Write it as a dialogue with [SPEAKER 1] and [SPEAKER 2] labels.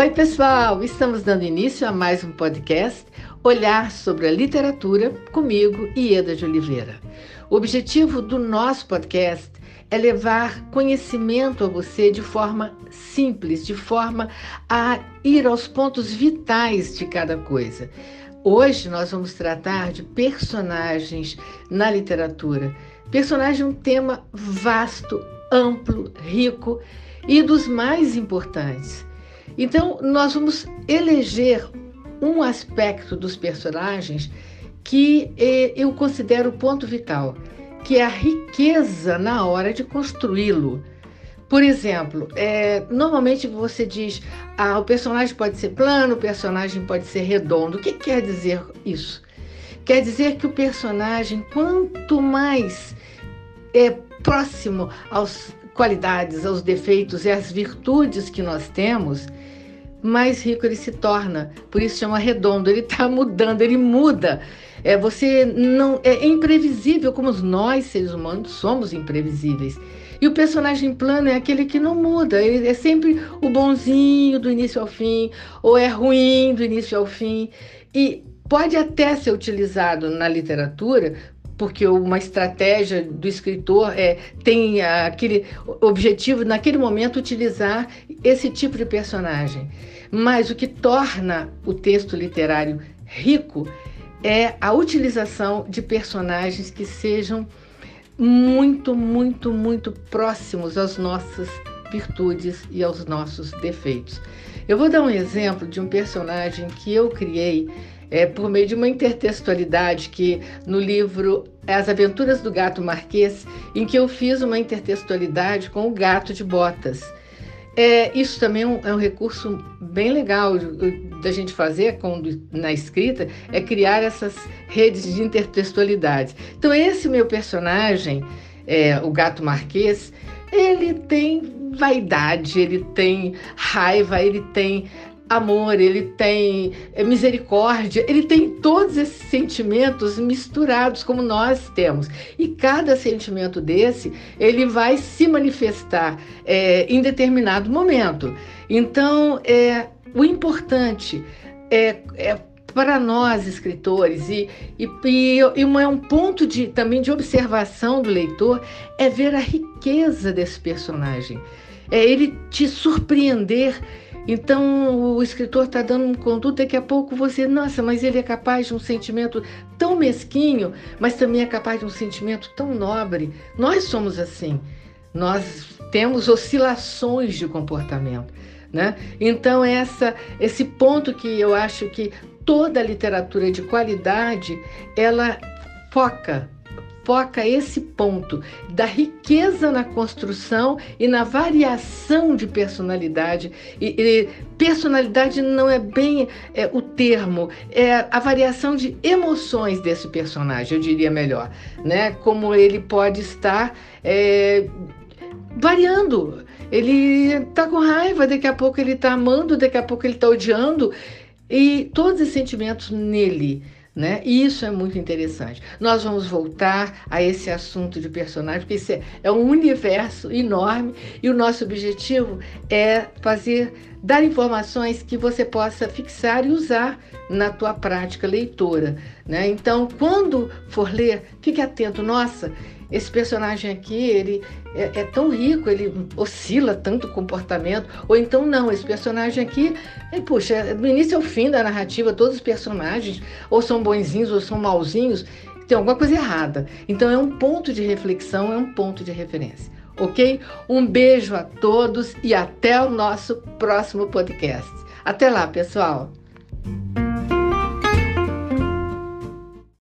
[SPEAKER 1] Oi, pessoal! Estamos dando início a mais um podcast Olhar sobre a Literatura comigo, Ieda de Oliveira. O objetivo do nosso podcast é levar conhecimento a você de forma simples, de forma a ir aos pontos vitais de cada coisa. Hoje nós vamos tratar de personagens na literatura. Personagem é um tema vasto, amplo, rico e dos mais importantes. Então, nós vamos eleger um aspecto dos personagens que eh, eu considero ponto vital, que é a riqueza na hora de construí-lo. Por exemplo, é, normalmente você diz, ah, o personagem pode ser plano, o personagem pode ser redondo. O que quer dizer isso? Quer dizer que o personagem, quanto mais é próximo às qualidades, aos defeitos e às virtudes que nós temos, mais rico ele se torna. Por isso chama redondo. Ele está mudando, ele muda. É, você não é imprevisível, como nós seres humanos somos imprevisíveis. E o personagem plano é aquele que não muda, ele é sempre o bonzinho do início ao fim, ou é ruim do início ao fim. E pode até ser utilizado na literatura porque uma estratégia do escritor é, tem aquele objetivo, naquele momento, utilizar esse tipo de personagem. Mas o que torna o texto literário rico é a utilização de personagens que sejam muito, muito, muito próximos às nossas virtudes e aos nossos defeitos. Eu vou dar um exemplo de um personagem que eu criei é, por meio de uma intertextualidade que no livro As Aventuras do Gato Marquês, em que eu fiz uma intertextualidade com o gato de botas. É, isso também é um, é um recurso bem legal da gente fazer com, na escrita, é criar essas redes de intertextualidade. Então, esse meu personagem, é, o gato marquês, ele tem vaidade, ele tem raiva, ele tem amor, ele tem é, misericórdia, ele tem todos esses sentimentos misturados como nós temos. E cada sentimento desse, ele vai se manifestar é, em determinado momento. Então, é, o importante é, é para nós escritores e, e, e, e é um ponto de, também de observação do leitor é ver a riqueza desse personagem, é ele te surpreender então o escritor está dando um conduto, daqui a pouco você, nossa, mas ele é capaz de um sentimento tão mesquinho, mas também é capaz de um sentimento tão nobre. Nós somos assim. Nós temos oscilações de comportamento. Né? Então, essa, esse ponto que eu acho que toda literatura de qualidade ela foca foca esse ponto da riqueza na construção e na variação de personalidade. E, e personalidade não é bem é, o termo, é a variação de emoções desse personagem, eu diria melhor, né? Como ele pode estar é, variando. Ele tá com raiva, daqui a pouco ele tá amando, daqui a pouco ele tá odiando. E todos os sentimentos nele né? E isso é muito interessante. Nós vamos voltar a esse assunto de personagem, porque isso é, é um universo enorme e o nosso objetivo é fazer dar informações que você possa fixar e usar na tua prática leitora, né? Então, quando for ler, fique atento. Nossa, esse personagem aqui, ele é, é, tão rico, ele oscila tanto o comportamento, ou então não, esse personagem aqui, é, puxa, do início ao fim da narrativa, todos os personagens ou são bonzinhos ou são malzinhos, tem alguma coisa errada. Então é um ponto de reflexão, é um ponto de referência. Ok? Um beijo a todos e até o nosso próximo podcast. Até lá, pessoal!